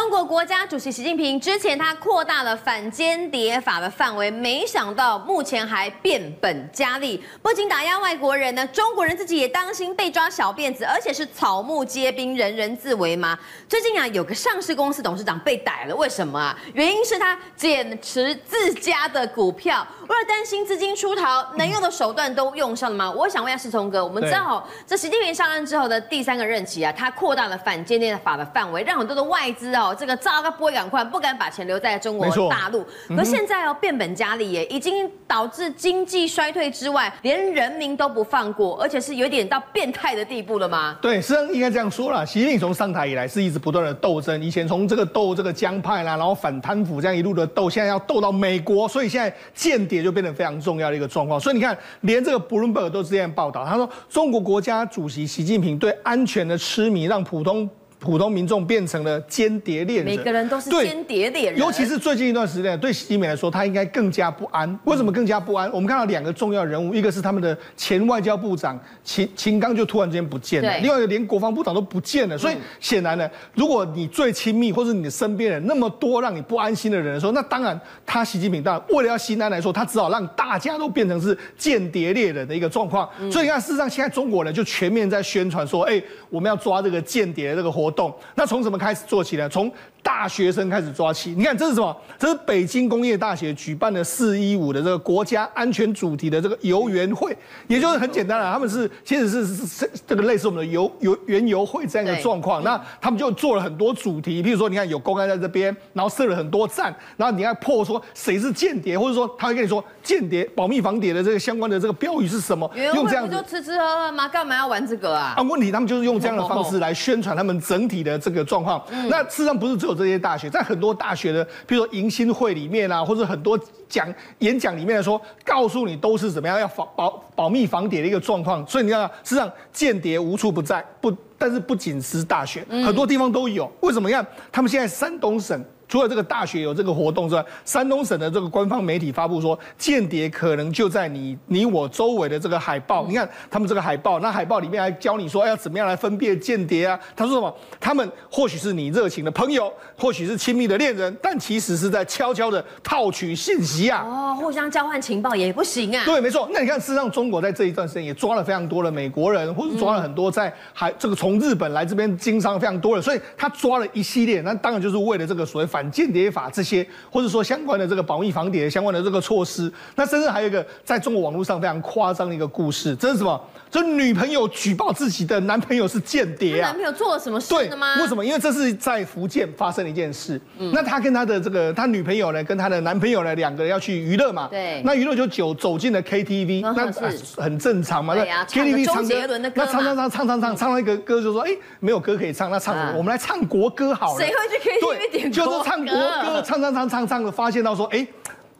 中国国家主席习近平之前他扩大了反间谍法的范围，没想到目前还变本加厉，不仅打压外国人呢，中国人自己也当心被抓小辫子，而且是草木皆兵，人人自危吗？最近啊，有个上市公司董事长被逮了，为什么啊？原因是他减持自家的股票，为了担心资金出逃，能用的手段都用上了吗？我想问一下世聪哥，我们知道这习近平上任之后的第三个任期啊，他扩大了反间谍法的范围，让很多的外资啊。哦，这个糟个不会赶快，不敢把钱留在中国大陆。可现在哦，变本加厉耶，已经导致经济衰退之外，连人民都不放过，而且是有点到变态的地步了吗？对，实际上应该这样说了。习近平从上台以来是一直不断的斗争，以前从这个斗这个江派啦，然后反贪腐这样一路的斗，现在要斗到美国，所以现在间谍就变得非常重要的一个状况。所以你看，连这个 Bloomberg 都是这样报道，他说中国国家主席习近平对安全的痴迷，让普通。普通民众变成了间谍猎人，每个人都是间谍猎人。尤其是最近一段时间，对习近平来说，他应该更加不安。为什么更加不安？我们看到两个重要人物，一个是他们的前外交部长秦秦刚，就突然之间不见了；另外一个连国防部长都不见了。所以显然呢，如果你最亲密或是你的身边人那么多让你不安心的人的时候，那当然他习近平当然为了要心安来说，他只好让大家都变成是间谍猎人的一个状况。所以你看，事实上现在中国人就全面在宣传说，哎，我们要抓这个间谍这个活动。那从什么？开始做起来，从大学生开始抓起。你看，这是什么？这是北京工业大学举办的“四一五”的这个国家安全主题的这个游园会，也就是很简单了。他们是其实是是这个类似我们的游游园游会这样一个状况。那他们就做了很多主题，比如说，你看有公安在这边，然后设了很多站，然后你看破说谁是间谍，或者说他会跟你说间谍保密防谍的这个相关的这个标语是什么？用这样子就吃吃喝喝吗？干嘛要玩这个啊？啊，问题他们就是用这样的方式来宣传他们整体的这个状况。嗯、那事实上不是只有这些大学，在很多大学的，比如说迎新会里面啊，或者很多讲演讲里面来说，告诉你都是怎么样要防保保密防谍的一个状况。所以你看，事实上间谍无处不在，不，但是不仅是大学，很多地方都有。为什么？你看，他们现在山东省。除了这个大学有这个活动之外，山东省的这个官方媒体发布说，间谍可能就在你你我周围的这个海报。你看他们这个海报，那海报里面还教你说要怎么样来分辨间谍啊？他说什么？他们或许是你热情的朋友，或许是亲密的恋人，但其实是在悄悄的套取信息啊！哦，互相交换情报也不行啊？对，没错。那你看，事实上中国在这一段时间也抓了非常多的美国人，或者抓了很多在海这个从日本来这边经商非常多的，所以他抓了一系列，那当然就是为了这个所谓反。间谍法这些，或者说相关的这个保密防谍相关的这个措施，那甚至还有一个在中国网络上非常夸张的一个故事，这是什么？这女朋友举报自己的男朋友是间谍啊！男朋友做了什么事的吗？为什么？因为这是在福建发生的一件事。嗯，那他跟他的这个他女朋友呢，跟他的男朋友呢，两个人要去娱乐嘛。对。那娱乐就走走进了 KTV，那很正常嘛。对呀。KTV 唱杰伦的歌，那唱唱唱唱唱唱唱到一个歌就说，哎，没有歌可以唱，那唱什么？我们来唱国歌好了。谁会去 KTV 点歌？就是唱国歌，唱唱唱唱唱的，发现到说，哎，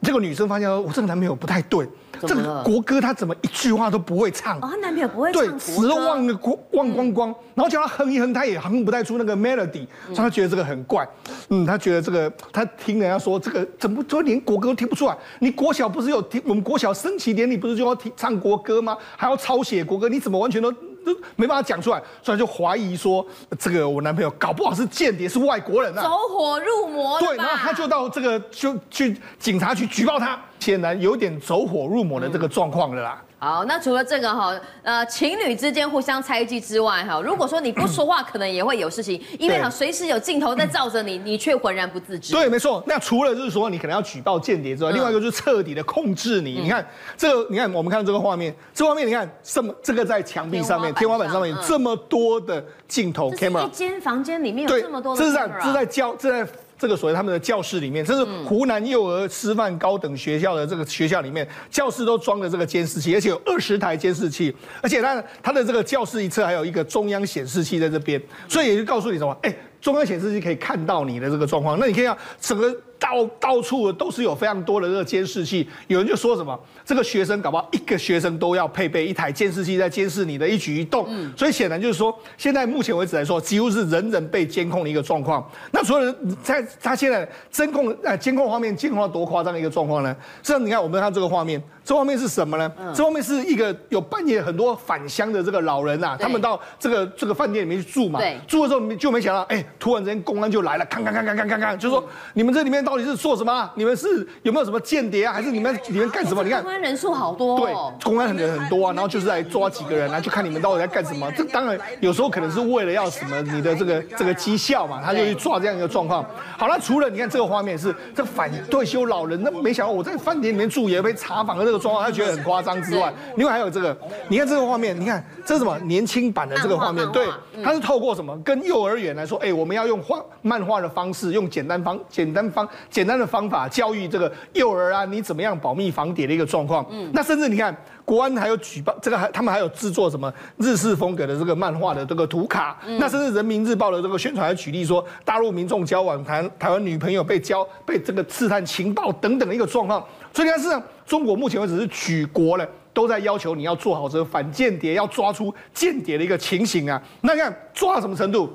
这个女生发现我这个男朋友不太对。这个国歌他怎么一句话都不会唱？哦，他男朋友不会唱，对，词都忘了光忘光光，然后叫他哼一哼，他也哼不太出那个 melody，所以他觉得这个很怪。嗯，他觉得这个他听人家说这个怎么就连国歌都听不出来？你国小不是有听？我们国小升旗典礼不是就要听唱国歌吗？还要抄写国歌，你怎么完全都都没办法讲出来？所以就怀疑说这个我男朋友搞不好是间谍，是外国人啊，走火入魔。对，然后他就到这个就去警察局举报他。显然有点走火入魔的这个状况了啦。好，那除了这个哈，呃，情侣之间互相猜忌之外哈，如果说你不说话，可能也会有事情，因为哈，随时有镜头在照着你，你却浑然不自知。对，没错。那除了就是说你可能要举报间谍之外，另外一个就是彻底的控制你。你看这个，你看我们看这个画面，这画面你看这么这个在墙壁上面、天花板上面有这么多的镜头，camera。一间房间里面有这么多的。这是在这是在教这在。这个所谓他们的教室里面，这是湖南幼儿师范高等学校的这个学校里面，教室都装了这个监视器，而且有二十台监视器，而且它它的这个教室一侧还有一个中央显示器在这边，所以也就告诉你什么？哎，中央显示器可以看到你的这个状况，那你可以看整个到到处都是有非常多的这个监视器，有人就说什么，这个学生搞不好一个学生都要配备一台监视器在监视你的一举一动，嗯，所以显然就是说，现在目前为止来说，几乎是人人被监控的一个状况。那所有人在他现在监控呃监控画面监控到多夸张的一个状况呢？这你看我们看这个画面。这画面是什么呢？嗯、这画面是一个有半夜很多返乡的这个老人呐、啊，他们到这个这个饭店里面去住嘛，对住的时候就没想到，哎，突然之间公安就来了，看看看看看看看，就说、嗯、你们这里面到底是做什么？你们是有没有什么间谍啊？还是你们你们干什么？你看公安人数好多、哦，对，公安人很多啊，然后就是来抓几个人啊，就看你们到底在干什么。这当然有时候可能是为了要什么你的这个这个绩效嘛，他就去抓这样一个状况。好了，除了你看这个画面是这反退休老人，那没想到我在饭店里面住也被查访的这个状况，他觉得很夸。张之外，另外还有这个，你看这个画面，你看这是什么年轻版的这个画面？对，他是透过什么？跟幼儿园来说，哎，我们要用画漫画的方式，用简单方、简单方、简单的方法教育这个幼儿啊，你怎么样保密防谍的一个状况。嗯，那甚至你看，国安还有举报这个，还他们还有制作什么日式风格的这个漫画的这个图卡。嗯那甚至人民日报的这个宣传还举例说，大陆民众交往台台湾女朋友被交被这个刺探情报等等的一个状况。所以你看，事实上中国目前为止是举国了，都在要求你要做好这个反间谍，要抓出间谍的一个情形啊。那你看抓到什么程度？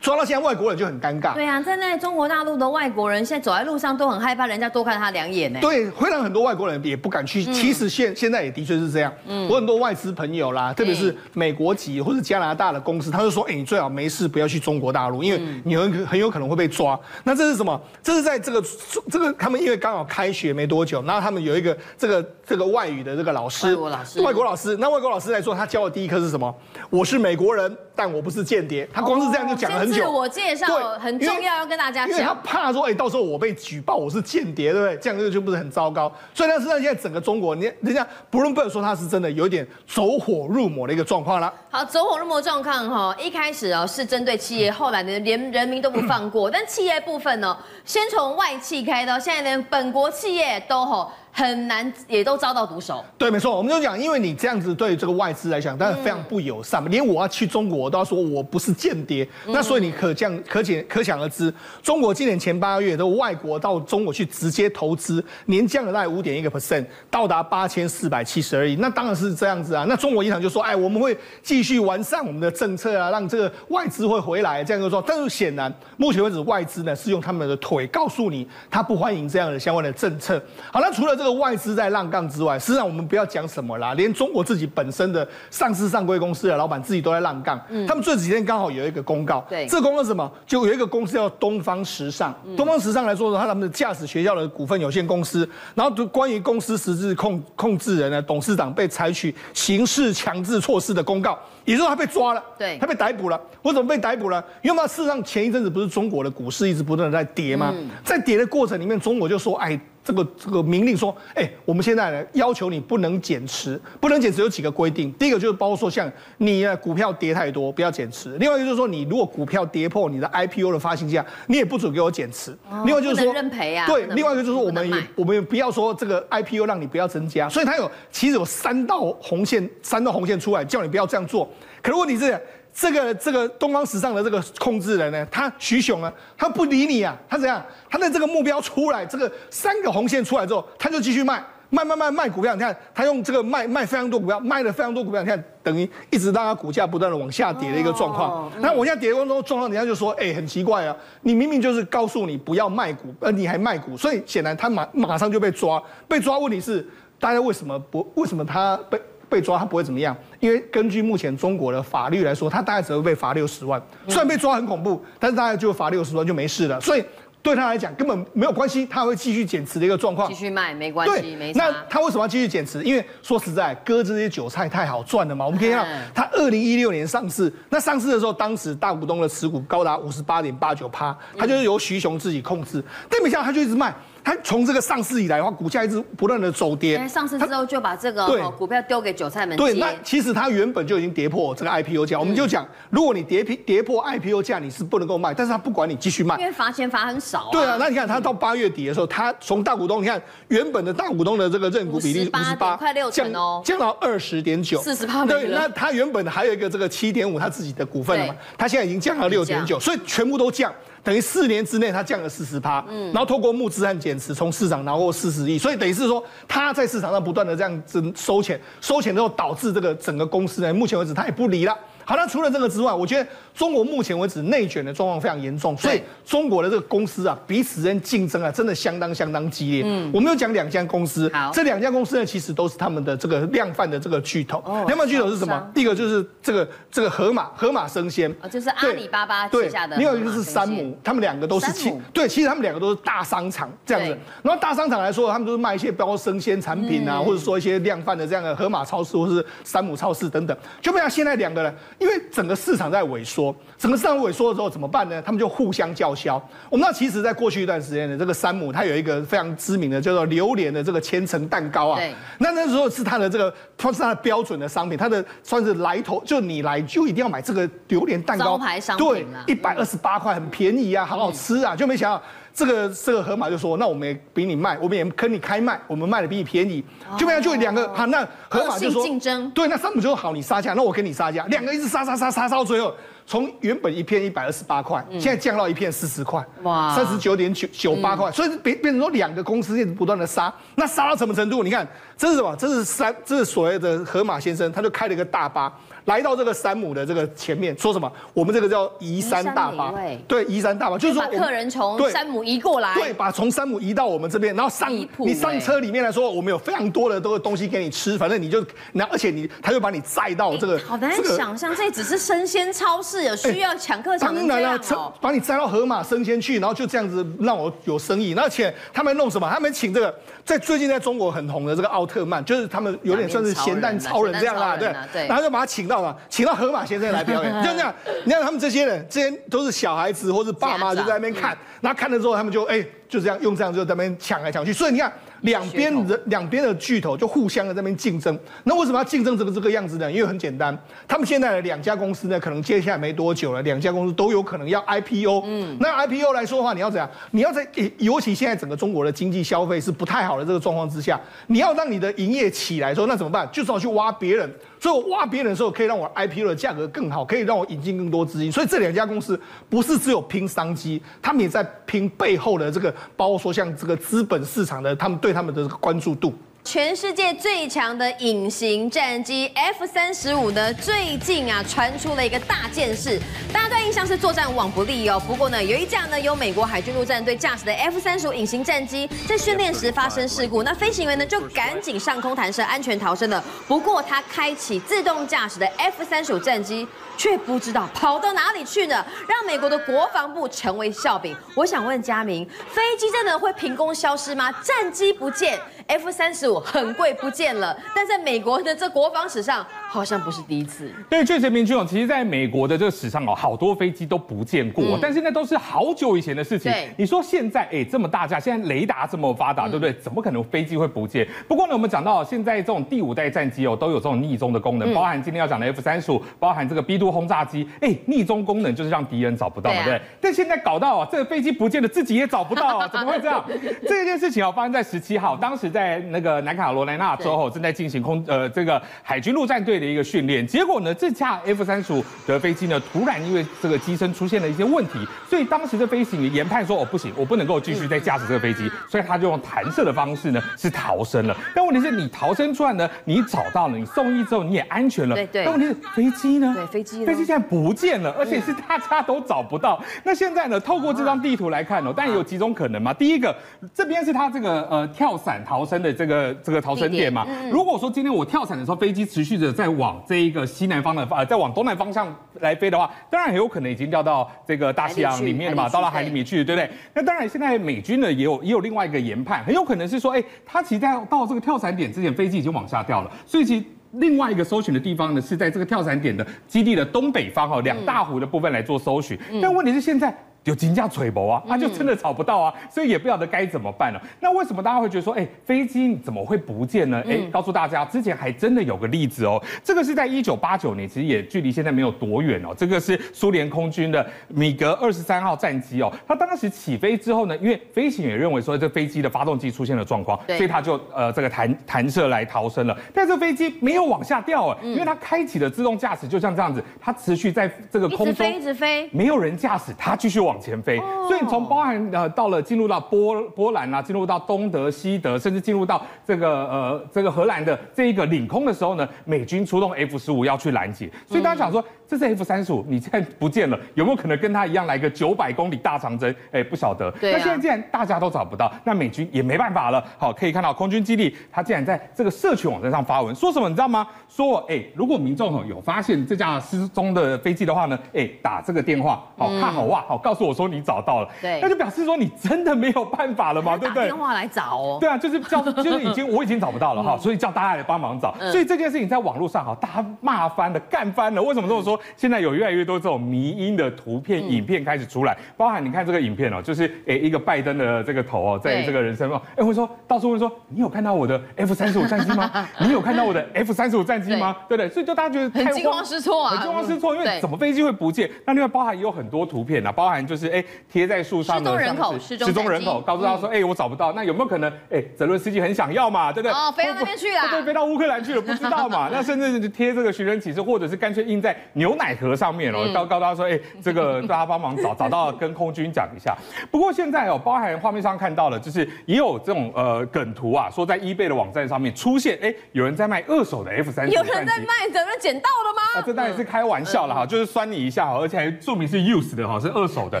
抓到现在外国人就很尴尬。对啊，在那中国大陆的外国人现在走在路上都很害怕人家多看他两眼呢。对，会让很多外国人也不敢去。嗯、其实现现在也的确是这样。嗯，我很多外资朋友啦，特别是美国籍或者加拿大的公司，他就说：“哎，你最好没事不要去中国大陆，因为你很很有可能会被抓。”那这是什么？这是在这个这个他们因为刚好开学没多久，然后他们有一个这个这个外语的这个老师，外国老师，外国老师。那外国老师来说，他教的第一课是什么？我是美国人，但我不是间谍。他光是这样就讲了很久。自我介绍。很重要，要跟大家讲，因为他怕说，哎，到时候我被举报我是间谍，对不对？这样就就不是很糟糕。所以呢，实际上现在整个中国，你人家不论不能说他是真的有一点走火入魔的一个状况了。好，走火入魔状况哈，一开始哦是针对企业，后来呢连人民都不放过。但企业部分呢，先从外企开刀，现在连本国企业都吼。很难，也都遭到毒手。对，没错，我们就讲，因为你这样子对这个外资来讲，当然非常不友善嘛。嗯、连我要去中国，我都要说我不是间谍。嗯、那所以你可见可见可想而知，中国今年前八个月的外国到中国去直接投资，年降了大概五点一个 percent，到达八千四百七十二亿。那当然是这样子啊。那中国银行就说，哎，我们会继续完善我们的政策啊，让这个外资会回来。这样就说，但是显然目前为止，外资呢是用他们的腿告诉你，他不欢迎这样的相关的政策。好，那除了这个外资在浪杠之外，实际上我们不要讲什么啦，连中国自己本身的上市上柜公司的老板自己都在浪杠。嗯，他们这几天刚好有一个公告，对，这个公告是什么？就有一个公司叫东方时尚。嗯、东方时尚来说的话，他们的驾驶学校的股份有限公司，然后就关于公司实质控控制人呢，董事长被采取刑事强制措施的公告，也就是说他被抓了，对，他被逮捕了。为什么被逮捕了？因为嘛，事实上前一阵子不是中国的股市一直不断的在跌吗？嗯、在跌的过程里面，中国就说，哎。这个这个明令说，哎，我们现在呢要求你不能减持，不能减持有几个规定。第一个就是包括说，像你啊股票跌太多，不要减持。另外一个就是说，你如果股票跌破你的 IPO 的发行价，你也不准给我减持。哦、另外就是说，认赔啊。对，另外一个就是说，我们也我们也不要说这个 IPO 让你不要增加。所以它有其实有三道红线，三道红线出来叫你不要这样做。可是问题是这个这个东方时尚的这个控制人呢，他徐雄啊，他不理你啊，他怎样？他的这个目标出来，这个三个红线出来之后，他就继续卖，卖卖卖卖股票。你看，他用这个卖卖非常多股票，卖了非常多股票。你看，等于一直让他股价不断的往下跌的一个状况。那往下跌的过程中状况，人家就说，哎，很奇怪啊，你明明就是告诉你不要卖股，而你还卖股，所以显然他马马上就被抓。被抓问题是，大家为什么不？为什么他被？被抓他不会怎么样，因为根据目前中国的法律来说，他大概只会被罚六十万。虽然被抓很恐怖，但是大概就罚六十万就没事了。所以对他来讲根本没有关系，他会继续减持的一个状况。继续卖没关系，对没。那他为什么要继续减持？因为说实在，割这些韭菜太好赚了嘛。我们可以看到，他二零一六年上市，那上市的时候，当时大股东的持股高达五十八点八九趴，他就是由徐雄自己控制，但没想到他就一直卖。他从这个上市以来的话，股价一直不断的走跌。上市之后就把这个股票丢给韭菜们。对，那其实它原本就已经跌破这个 IPO 价。我们就讲，如果你跌跌破 IPO 价，你是不能够卖，但是它不管你继续卖，因为罚钱罚很少。对啊，那你看它到八月底的时候，它从大股东，你看原本的大股东的这个认股比例五十八，快六成哦，降到二十点九，四十八。对，那它原本还有一个这个七点五他自己的股份了嘛，它现在已经降到六点九，所以全部都降。等于四年之内它降了四十趴，嗯，然后透过募资和减持，从市场拿过四十亿，所以等于是说它在市场上不断的这样子收钱，收钱之后导致这个整个公司呢，目前为止它也不离了。好，那除了这个之外，我觉得中国目前为止内卷的状况非常严重，所以中国的这个公司啊，彼此间竞争啊，真的相当相当激烈。嗯，我们有讲两家公司，这两家公司呢，其实都是他们的这个量贩的这个巨头。哦，量贩巨头是什么？第一个就是这个这个盒马盒马生鲜，哦，就是阿里巴巴旗下的。另外一个就是山姆，他们两个都是其对，其实他们两个都是大商场这样子。然后大商场来说，他们都是卖一些包括生鲜产品啊，或者说一些量贩的这样的盒马超市或是山姆超市等等。就不像现在两个人，因为整个。市场在萎缩，整个市场萎缩的时候怎么办呢？他们就互相叫嚣。我们知道，其实，在过去一段时间呢，这个山姆它有一个非常知名的叫做榴莲的这个千层蛋糕啊。对。那那时候是它的这个，它是它的标准的商品，它的算是来头，就你来就一定要买这个榴莲蛋糕。招牌商品。对，一百二十八块，很便宜啊，好好吃啊，就没想到。这个这个盒马就说，那我们也比你卖，我们也跟你开卖，我们卖的比你便宜，就没有就两个好，那盒马就说竞争，对，那山姆就说好，你杀价，那我跟你杀价，两个一直杀杀杀杀到最后，从原本一片一百二十八块，现在降到一片四十块，哇，三十九点九九八块，所以变变成说两个公司一直不断的杀，那杀到什么程度？你看这是什么？这是山，这是所谓的河马先生，他就开了一个大巴。来到这个山姆的这个前面，说什么？我们这个叫移山大巴，对，移山大巴就是说，把客人从山姆移过来，对，把从山姆移到我们这边，然后上你上车里面来说，我们有非常多的都东西给你吃，反正你就，然后而且你他就把你载到这个，好难想象，这只是生鲜超市，有需要抢客抢成这样哦，把你载到盒马生鲜去，然后就这样子让我有生意，而且他们弄什么？他们请这个在最近在中国很红的这个奥特曼，就是他们有点算是咸蛋超人这样啦，对，然后就把他请到了，请到盒马先生来表演，就这样。你看他们这些人，这些都是小孩子或者爸妈就在那边看，然后看了之后，他们就哎，就这样用这样就在那边抢来抢去。所以你看。两边的两边的巨头就互相的在那边竞争，那为什么要竞争这个这个样子呢？因为很简单，他们现在的两家公司呢，可能接下来没多久了，两家公司都有可能要 IPO。嗯，那 IPO 来说的话，你要怎样？你要在尤其现在整个中国的经济消费是不太好的这个状况之下，你要让你的营业起来说，那怎么办？就是要去挖别人。所以我挖别人的时候，可以让我 IPO 的价格更好，可以让我引进更多资金。所以这两家公司不是只有拼商机，他们也在拼背后的这个，包括说像这个资本市场的，他们对他们的关注度。全世界最强的隐形战机 F 三十五呢，最近啊传出了一个大件事，大家对印象是作战无往不利哦。不过呢，有一架呢由美国海军陆战队驾驶的 F 三十五隐形战机在训练时发生事故，那飞行员呢就赶紧上空弹射，安全逃生了。不过他开启自动驾驶的 F 三十五战机却不知道跑到哪里去呢，让美国的国防部成为笑柄。我想问佳明，飞机真的会凭空消失吗？战机不见，F 三十五很贵不见了，但在美国的这国防史上。好像不是第一次。对，确实，明君哦，其实在美国的这个史上哦，好多飞机都不见过，嗯、但是那都是好久以前的事情。对，你说现在哎这么大架，现在雷达这么发达，嗯、对不对？怎么可能飞机会不见？不过呢，我们讲到现在这种第五代战机哦，都有这种逆踪的功能，包含今天要讲的 F 三十五，包含这个 B 2轰炸机，哎，逆踪功能就是让敌人找不到，对不对？但现在搞到啊，这个飞机不见了，自己也找不到啊，怎么会这样？这件事情哦，发生在十七号，当时在那个南卡罗来纳州哦正在进行空呃这个海军陆战队的一个训练。结果呢，这架 F 三十五的飞机呢，突然因为这个机身出现了一些问题，所以当时的飞行员研判说，哦，不行，我不能够继续再驾驶这个飞机，所以他就用弹射的方式呢，是逃生了。但问题是你逃生出来呢，你找到了，你送医之后你也安全了。对对。但问题是飞机呢？对，飞机。飞机现在不见了，而且是大家都找不到。那现在呢，透过这张地图来看哦，但有几种可能嘛。第一个，这边是他这个呃跳伞逃生的这个这个逃生点嘛。如果说今天我跳伞的时候，飞机持续的在往这一个西南方的呃，再往东南方向来飞的话，当然很有可能已经掉到这个大西洋里面了嘛，到了海里面去，对不对？那当然，现在美军呢也有也有另外一个研判，很有可能是说，哎，他其实在到这个跳伞点之前，飞机已经往下掉了，所以其实另外一个搜寻的地方呢是在这个跳伞点的基地的东北方哈，两大湖的部分来做搜寻。但问题是现在。有金价垂薄啊，他就真的找不到啊，所以也不晓得该怎么办了。那为什么大家会觉得说，哎，飞机怎么会不见呢？哎，告诉大家，之前还真的有个例子哦。这个是在一九八九年，其实也距离现在没有多远哦。这个是苏联空军的米格二十三号战机哦。它当时起飞之后呢，因为飞行员认为说这飞机的发动机出现了状况，所以他就呃这个弹弹射来逃生了。但这飞机没有往下掉啊，因为它开启了自动驾驶，就像这样子，它持续在这个空中一直飞，一直飞，没有人驾驶，它继续往。往前飞。所以从包含呃到了进入到波波兰啊，进入到东德、西德，甚至进入到这个呃这个荷兰的这一个领空的时候呢，美军出动 F 十五要去拦截。所以大家想说，这是 F 三十五，你现在不见了，有没有可能跟他一样来个九百公里大长征？哎，不晓得。那现在既然大家都找不到，那美军也没办法了。好，可以看到空军基地，他竟然在这个社群网站上发文，说什么你知道吗？说哎，如果民众有发现这架失踪的飞机的话呢，哎，打这个电话，好，看好哇，好，告诉我说你找到了。对，那就表示说你真的没有办法了嘛，对不对？打电话来找哦。对啊，就是叫，就是已经我已经找不到了哈，所以叫大家来帮忙找。所以这件事情在网络上哈，大家骂翻了，干翻了。为什么这么说？现在有越来越多这种迷因的图片、影片开始出来，包含你看这个影片哦，就是哎一个拜登的这个头哦，在这个人身上，哎会说到处问说，你有看到我的 F 三十五战机吗？你有看到我的 F 三十五战机吗？对不对？所以就大家觉得很惊慌失措啊，很惊慌失措，因为怎么飞机会不见？那另外包含也有很多图片啊，包含就是哎贴在树上的失踪人口，失踪人口，告诉他说哎我找不到，那有没有可能哎泽伦斯基很想要嘛？对不对？哦，飞到那边去了，对，飞到乌克兰去了，不知道嘛？那甚至贴这个寻人启事，或者是干脆印在牛奶盒上面哦，告告诉他说哎这个 大家帮忙找找到跟空军讲一下。不过现在哦，包含画面上看到了，就是也有这种呃梗图啊，说在 eBay 的网站上面出现，哎，有人在卖二手的 F 三十，有人在卖，有人捡到了吗？啊，这当然是开玩笑了哈，就是酸你一下哈，而且还注明是 used 的哈，是二手的。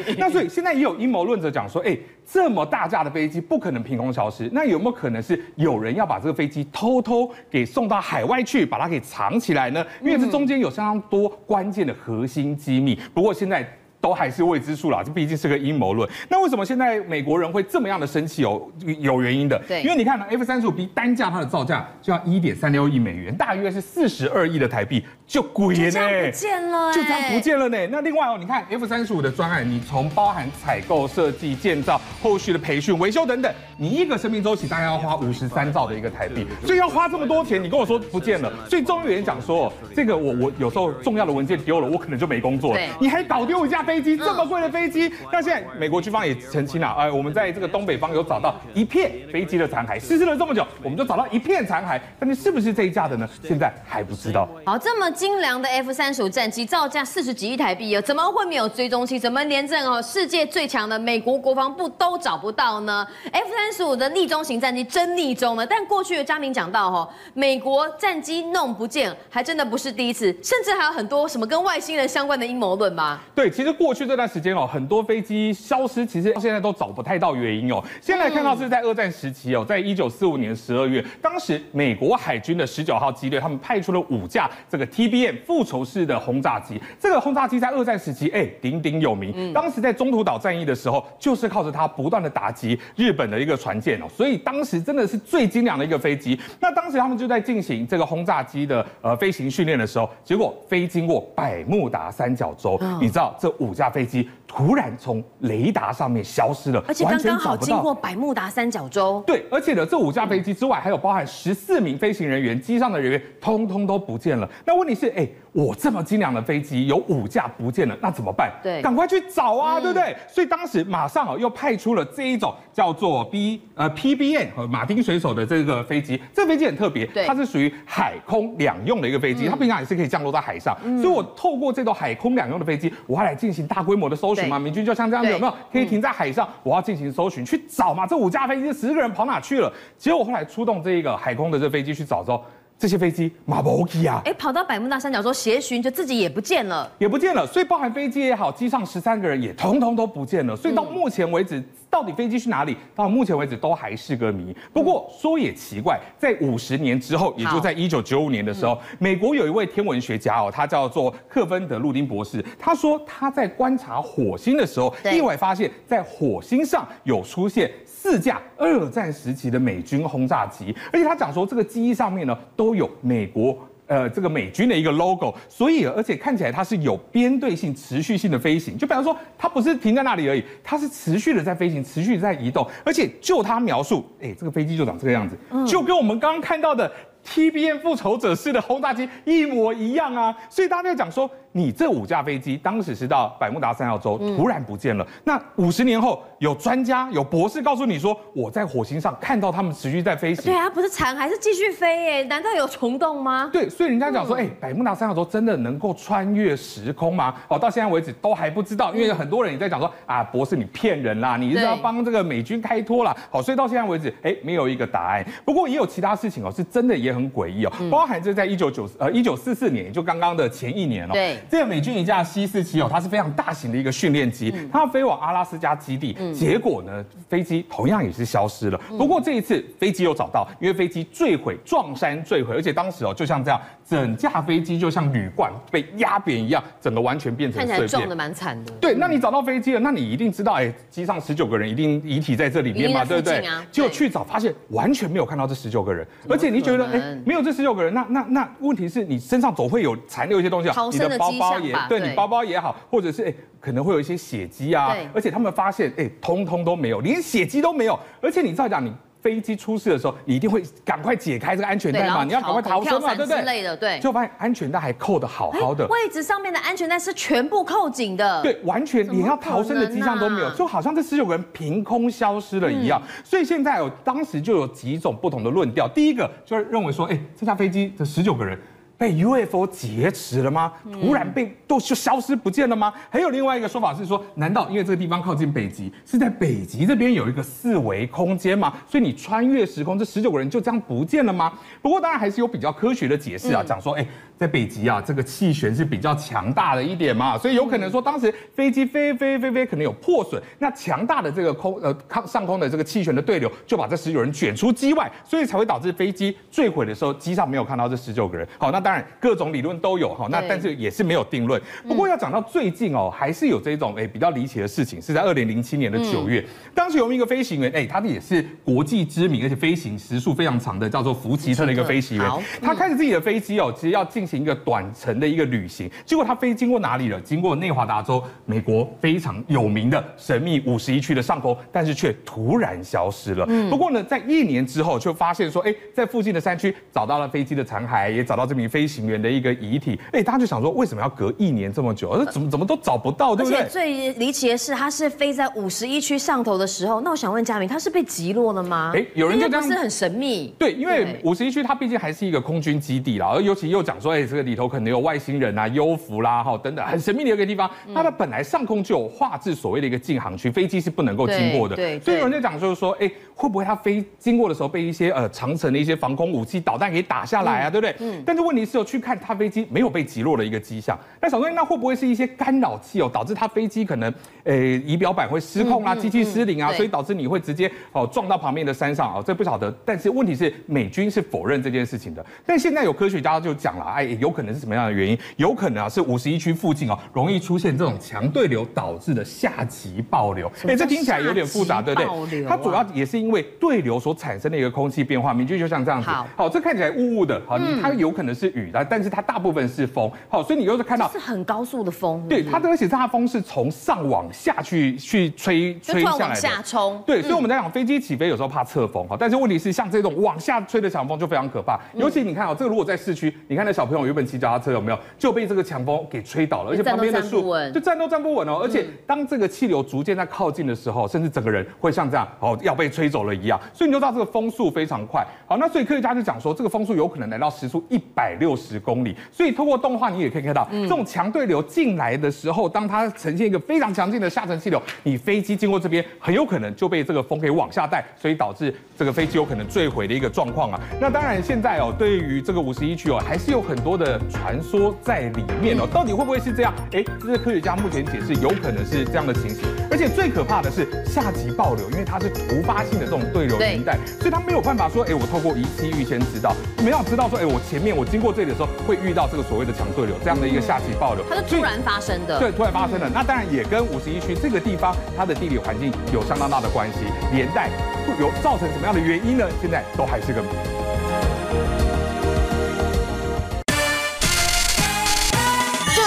那所以现在也有阴谋论者讲说，哎，这么大架的飞机不可能凭空消失，那有没有可能是有人要把这个飞机偷偷给送到海外去，把它给藏起来呢？因为这中间有相当多关键的核心机密。不过现在。都还是未知数啦，这毕竟是个阴谋论。那为什么现在美国人会这么样的生气？哦，有原因的。对，因为你看呢，F 三十五 B 单价它的造价就要一点三六亿美元，大约是四十二亿的台币，就贵呢，就这样不见了，就这样不见了呢。那另外哦，你看 F 三十五的专案，你从包含采购、设计、建造、后续的培训、维修等等，你一个生命周期大概要花五十三兆的一个台币，所以要花这么多钱，你跟我说不见了。所以中研院讲说，这个我我有时候重要的文件丢了，我可能就没工作了。你还搞丢一架飞。飞机这么贵的飞机，那现在美国军方也澄清了，哎，我们在这个东北方有找到一片飞机的残骸，失事了这么久，我们就找到一片残骸，但是是不是这一架的呢？现在还不知道。好，这么精良的 F 三十五战机，造价四十几亿台币，怎么会没有追踪器？怎么连这哦世界最强的美国国防部都找不到呢？F 三十五的逆中型战机真逆中了，但过去的嘉明讲到哈，美国战机弄不见，还真的不是第一次，甚至还有很多什么跟外星人相关的阴谋论吧？对，其实。过去这段时间哦，很多飞机消失，其实到现在都找不太到原因哦。先来看到是在二战时期哦，在一九四五年十二月，当时美国海军的十九号机队，他们派出了五架这个 TBM 复仇式的轰炸机。这个轰炸机在二战时期哎鼎鼎有名，当时在中途岛战役的时候，就是靠着它不断的打击日本的一个船舰哦，所以当时真的是最精良的一个飞机。那当时他们就在进行这个轰炸机的呃飞行训练的时候，结果飞经过百慕达三角洲，你知道这五。架飞机突然从雷达上面消失了，而且刚刚好经过百慕达三角洲。对，而且呢，这五架飞机之外，还有包含十四名飞行人员，机上的人员通通都不见了。那问题是，哎，我这么精良的飞机有五架不见了，那怎么办？对，赶快去找啊，对不对？所以当时马上哦，又派出了这一种叫做 B 呃 PBN 和马丁水手的这个飞机。这个飞机很特别，它是属于海空两用的一个飞机，它平常也是可以降落在海上。所以我透过这种海空两用的飞机，我还来进行。大规模的搜寻嘛，明军就像这样子，有没有可以停在海上？我要进行搜寻，去找嘛。这五架飞机，十个人跑哪去了？结果后来出动这一个海空的这飞机去找之后，这些飞机马不基啊，哎，跑到百慕大三角洲协寻，就自己也不见了，也不见了。所以包含飞机也好，机上十三个人也通通都不见了。所以到目前为止。到底飞机去哪里？到目前为止都还是个谜。不过说也奇怪，在五十年之后，也就在一九九五年的时候，美国有一位天文学家哦，他叫做克芬德·路丁博士。他说他在观察火星的时候，意外发现，在火星上有出现四架二战时期的美军轰炸机，而且他讲说这个机上面呢都有美国。呃，这个美军的一个 logo，所以而且看起来它是有编队性、持续性的飞行，就比方说它不是停在那里而已，它是持续的在飞行，持续的在移动，而且就它描述，哎，这个飞机就长这个样子，就跟我们刚刚看到的 TBM 复仇者式的轰炸机一模一样啊，所以大家在讲说。你这五架飞机当时是到百慕达三角洲，突然不见了。那五十年后，有专家、有博士告诉你说，我在火星上看到他们持续在飞行。对啊，不是残骸是继续飞？耶，难道有虫洞吗？对，所以人家讲说，哎，百慕达三角洲真的能够穿越时空吗？哦，到现在为止都还不知道，因为有很多人也在讲说，啊，博士你骗人啦，你是要帮这个美军开脱啦。好，所以到现在为止，哎，没有一个答案。不过也有其他事情哦，是真的也很诡异哦，包含这在一九九呃一九四四年，也就刚刚的前一年哦，对，这个美军一架。C 四七哦，它是非常大型的一个训练机，它要飞往阿拉斯加基地，结果呢，飞机同样也是消失了。不过这一次飞机又找到，因为飞机坠毁，撞山坠毁，而且当时哦，就像这样，整架飞机就像铝罐被压扁一样，整个完全变成碎片，看起来撞的蛮惨的。对，那你找到飞机了，那你一定知道，哎，机上十九个人一定遗体在这里面嘛，对不对？结果去找发现完全没有看到这十九个人，而且你觉得，哎，没有这十九个人，那那那问题是你身上总会有残留一些东西啊，你的包包也对你。包包也好，或者是哎、欸，可能会有一些血迹啊，对而且他们发现哎、欸，通通都没有，连血迹都没有。而且你照讲，你飞机出事的时候，你一定会赶快解开这个安全带嘛，你要赶快逃生嘛，对不对？之类的，对。就发现安全带还扣的好好的，位置上面的安全带是全部扣紧的，对，完全连要逃生的迹象都没有，就好像这十九个人凭空消失了一样。嗯、所以现在有当时就有几种不同的论调，第一个就是认为说，哎、欸，这架飞机的十九个人。被 UFO 劫持了吗？突然被都就消失不见了吗？还有另外一个说法是说，难道因为这个地方靠近北极，是在北极这边有一个四维空间吗？所以你穿越时空，这十九个人就这样不见了吗？不过当然还是有比较科学的解释啊，讲说，哎。在北极啊，这个气旋是比较强大的一点嘛，所以有可能说当时飞机飞飞飞飞可能有破损，那强大的这个空呃上上空的这个气旋的对流就把这十九人卷出机外，所以才会导致飞机坠毁的时候机上没有看到这十九个人。好，那当然各种理论都有哈，那但是也是没有定论。不过要讲到最近哦，还是有这种哎比较离奇的事情，是在二零零七年的九月，当时有一个飞行员哎，他的也是国际知名而且飞行时速非常长的，叫做福奇特的一个飞行员，他开着自己的飞机哦，其实要进。行一个短程的一个旅行，结果他飞经过哪里了？经过内华达州，美国非常有名的神秘五十一区的上空，但是却突然消失了。嗯，不过呢，在一年之后，却发现说，哎，在附近的山区找到了飞机的残骸，也找到这名飞行员的一个遗体。哎，大家就想说，为什么要隔一年这么久？而怎么怎么都找不到，对不对？而且最离奇的是，他是飞在五十一区上头的时候。那我想问嘉明，他是被击落了吗？哎，有人就这样，是很神秘。对，因为五十一区它毕竟还是一个空军基地啦，而尤其又讲说。哎，这个里头可能有外星人啊、幽浮啦，哈等等，很神秘的一个地方。它的本来上空就有画质所谓的一个禁航区，飞机是不能够经过的。对，所以有人在讲就是说，哎，会不会它飞经过的时候被一些呃长城的一些防空武器、导弹给打下来啊？对不对？嗯。但是问题是，有去看它飞机没有被击落的一个迹象。那小东西，那会不会是一些干扰器哦，导致它飞机可能呃仪表板会失控啊、机器失灵啊，所以导致你会直接哦撞到旁边的山上啊？这不晓得。但是问题是，美军是否认这件事情的。但现在有科学家就讲了，哎。有可能是什么样的原因？有可能啊，是五十一区附近哦，容易出现这种强对流导致的下级暴流。哎，这听起来有点复杂，对不对？它主要也是因为对流所产生的一个空气变化。明句就像这样子，好，这看起来雾雾的，好，它有可能是雨的，但是它大部分是风。好，所以你又是看到是很高速的风，对，它的而且它的风是从上往下去去吹吹下来的，下冲。对，所以我们在讲飞机起飞有时候怕侧风，哈，但是问题是像这种往下吹的强风就非常可怕。尤其你看啊，这个如果在市区，你看那小朋友原本骑脚踏车有没有就被这个强风给吹倒了，而且旁边的树就站都站不稳哦。而且当这个气流逐渐在靠近的时候，甚至整个人会像这样哦要被吹走了一样。所以你就知道这个风速非常快。好，那所以科学家就讲说，这个风速有可能来到时速一百六十公里。所以透过动画你也可以看到，这种强对流进来的时候，当它呈现一个非常强劲的下沉气流，你飞机经过这边很有可能就被这个风给往下带，所以导致这个飞机有可能坠毁的一个状况啊。那当然现在哦，对于这个五十一区哦，还是有很多的传说在里面哦，到底会不会是这样？哎，这是科学家目前解释，有可能是这样的情形。而且最可怕的是下级暴流，因为它是突发性的这种对流云带，所以它没有办法说，哎，我透过仪器预先知道，没有知道说，哎，我前面我经过这里的时候会遇到这个所谓的强对流这样的一个下级暴流，它是突然发生的，对，突然发生的。那当然也跟五十一区这个地方它的地理环境有相当大的关系，连带有造成什么样的原因呢？现在都还是个谜。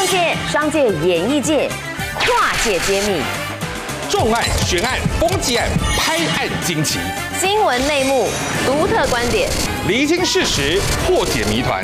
界、商界、演艺界，跨界揭秘，重案、悬案、攻击案、拍案惊奇，新闻内幕，独特观点，厘清事实，破解谜团。